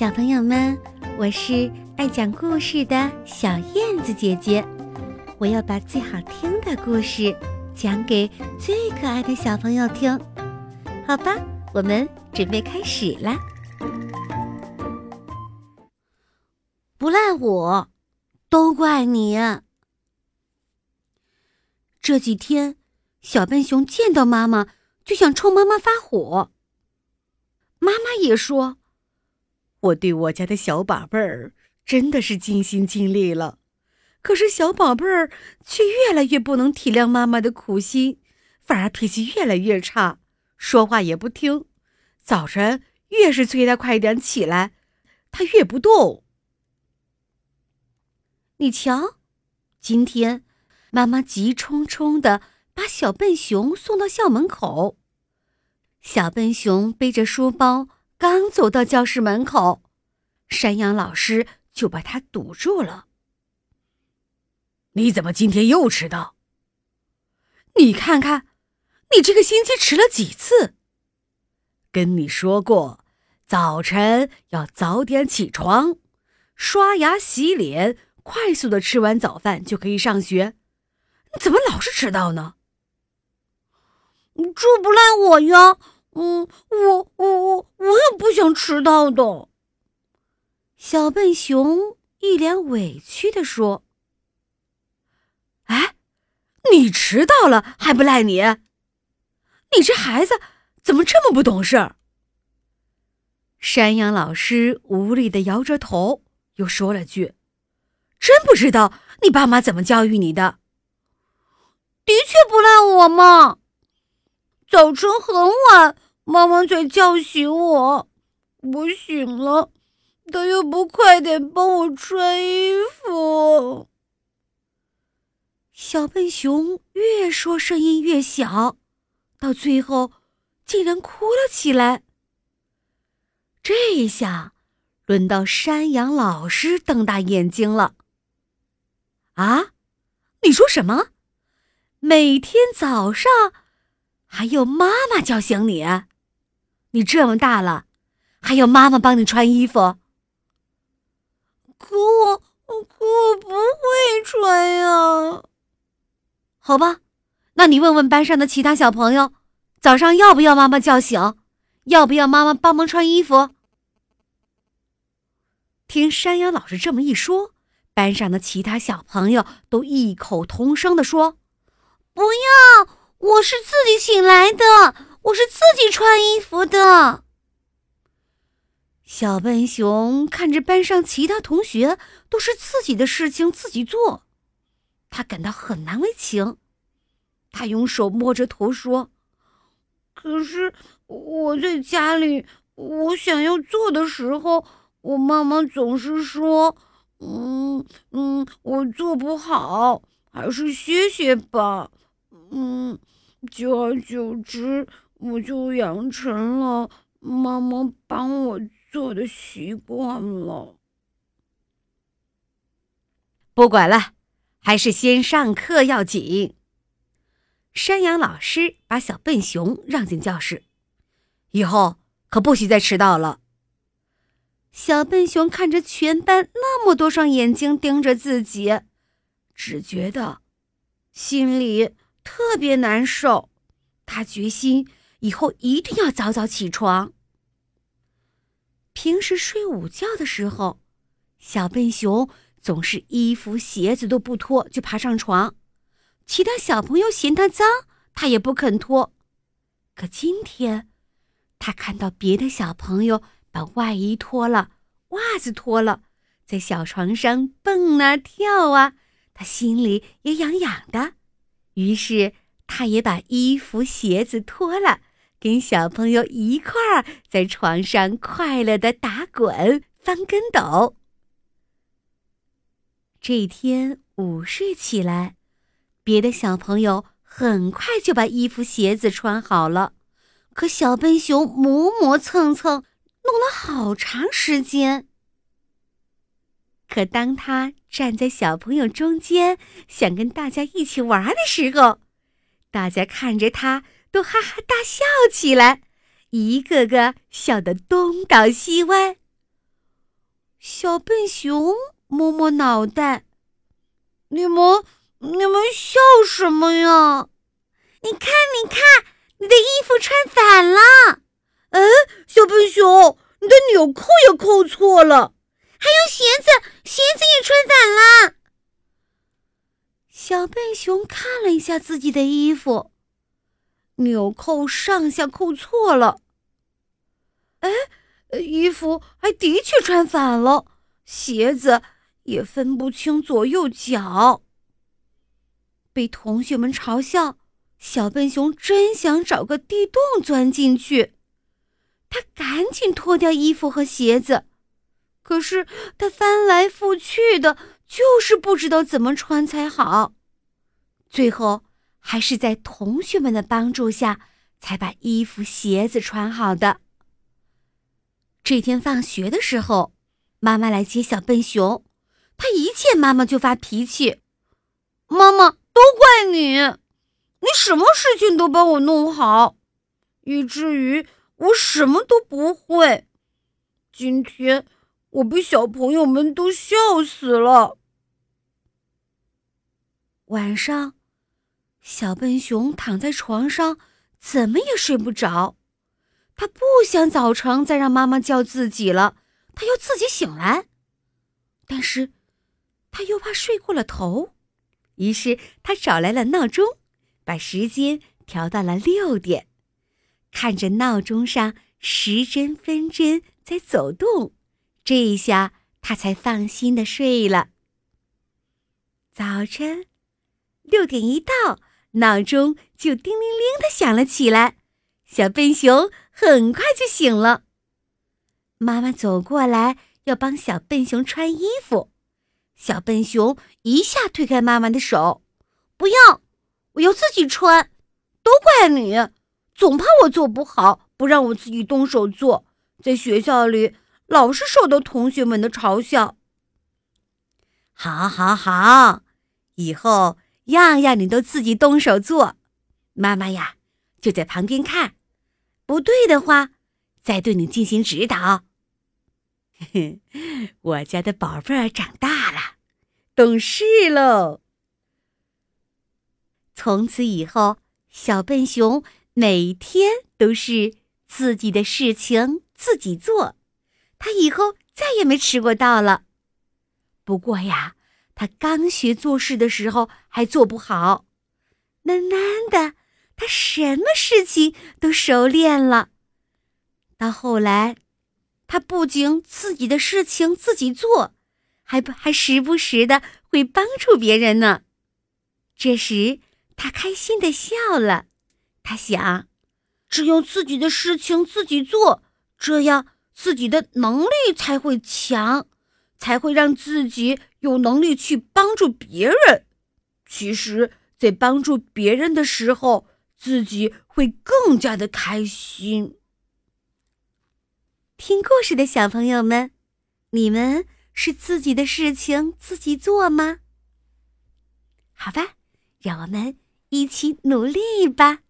小朋友们，我是爱讲故事的小燕子姐姐，我要把最好听的故事讲给最可爱的小朋友听，好吧？我们准备开始啦！不赖我，都怪你。这几天，小笨熊见到妈妈就想冲妈妈发火。妈妈也说：“我对我家的小宝贝儿真的是尽心尽力了，可是小宝贝儿却越来越不能体谅妈妈的苦心，反而脾气越来越差，说话也不听。早晨越是催他快点起来，他越不动。你瞧，今天妈妈急冲冲的把小笨熊送到校门口。”小笨熊背着书包，刚走到教室门口，山羊老师就把他堵住了。“你怎么今天又迟到？你看看，你这个星期迟了几次？跟你说过，早晨要早点起床，刷牙洗脸，快速的吃完早饭就可以上学。你怎么老是迟到呢？”这不赖我呀，嗯，我我我我也不想迟到的。小笨熊一脸委屈的说：“哎，你迟到了还不赖你？你这孩子怎么这么不懂事儿？”山羊老师无力的摇着头，又说了句：“真不知道你爸妈怎么教育你的。”的确不赖我嘛。早晨很晚，妈妈才叫醒我，我醒了，她又不快点帮我穿衣服。小笨熊越说声音越小，到最后竟然哭了起来。这一下轮到山羊老师瞪大眼睛了。啊，你说什么？每天早上？还有妈妈叫醒你，你这么大了，还要妈妈帮你穿衣服？可我可我不会穿呀。好吧，那你问问班上的其他小朋友，早上要不要妈妈叫醒？要不要妈妈帮忙穿衣服？听山羊老师这么一说，班上的其他小朋友都异口同声的说：“不要。”我是自己醒来的，我是自己穿衣服的。小笨熊看着班上其他同学都是自己的事情自己做，他感到很难为情。他用手摸着头说：“可是我在家里，我想要做的时候，我妈妈总是说：‘嗯嗯，我做不好，还是歇歇吧。’嗯。”久而久之，我就养成了妈妈帮我做的习惯了。不管了，还是先上课要紧。山羊老师把小笨熊让进教室，以后可不许再迟到了。小笨熊看着全班那么多双眼睛盯着自己，只觉得心里。特别难受，他决心以后一定要早早起床。平时睡午觉的时候，小笨熊总是衣服鞋子都不脱就爬上床，其他小朋友嫌他脏，他也不肯脱。可今天，他看到别的小朋友把外衣脱了，袜子脱了，在小床上蹦啊跳啊，他心里也痒痒的。于是，他也把衣服、鞋子脱了，跟小朋友一块儿在床上快乐的打滚、翻跟斗。这天午睡起来，别的小朋友很快就把衣服、鞋子穿好了，可小笨熊磨磨蹭蹭，弄了好长时间。可当他站在小朋友中间，想跟大家一起玩的时候，大家看着他都哈哈大笑起来，一个个笑得东倒西歪。小笨熊摸摸脑袋：“你们，你们笑什么呀？你看，你看，你的衣服穿反了。哎，小笨熊，你的纽扣也扣错了，还有鞋子，鞋子也穿反了。”小笨熊看了一下自己的衣服，纽扣上下扣错了。哎，衣服还的确穿反了，鞋子也分不清左右脚。被同学们嘲笑，小笨熊真想找个地洞钻进去。他赶紧脱掉衣服和鞋子，可是他翻来覆去的。就是不知道怎么穿才好，最后还是在同学们的帮助下，才把衣服、鞋子穿好的。这天放学的时候，妈妈来接小笨熊，他一见妈妈就发脾气：“妈妈，都怪你！你什么事情都帮我弄好，以至于我什么都不会。今天我被小朋友们都笑死了。”晚上，小笨熊躺在床上，怎么也睡不着。他不想早晨再让妈妈叫自己了，他要自己醒来。但是，他又怕睡过了头，于是他找来了闹钟，把时间调到了六点。看着闹钟上时针分针在走动，这一下他才放心的睡了。早晨。六点一到，闹钟就叮铃铃的响了起来。小笨熊很快就醒了。妈妈走过来要帮小笨熊穿衣服，小笨熊一下推开妈妈的手：“不要，我要自己穿。”都怪你，总怕我做不好，不让我自己动手做，在学校里老是受到同学们的嘲笑。好，好，好，以后。样样你都自己动手做，妈妈呀就在旁边看，不对的话再对你进行指导。我家的宝贝儿长大了，懂事喽。从此以后，小笨熊每天都是自己的事情自己做，他以后再也没迟过到了。不过呀。他刚学做事的时候还做不好，慢慢的，他什么事情都熟练了。到后来，他不仅自己的事情自己做，还不还时不时的会帮助别人呢。这时，他开心的笑了。他想，只有自己的事情自己做，这样自己的能力才会强。才会让自己有能力去帮助别人。其实，在帮助别人的时候，自己会更加的开心。听故事的小朋友们，你们是自己的事情自己做吗？好吧，让我们一起努力吧。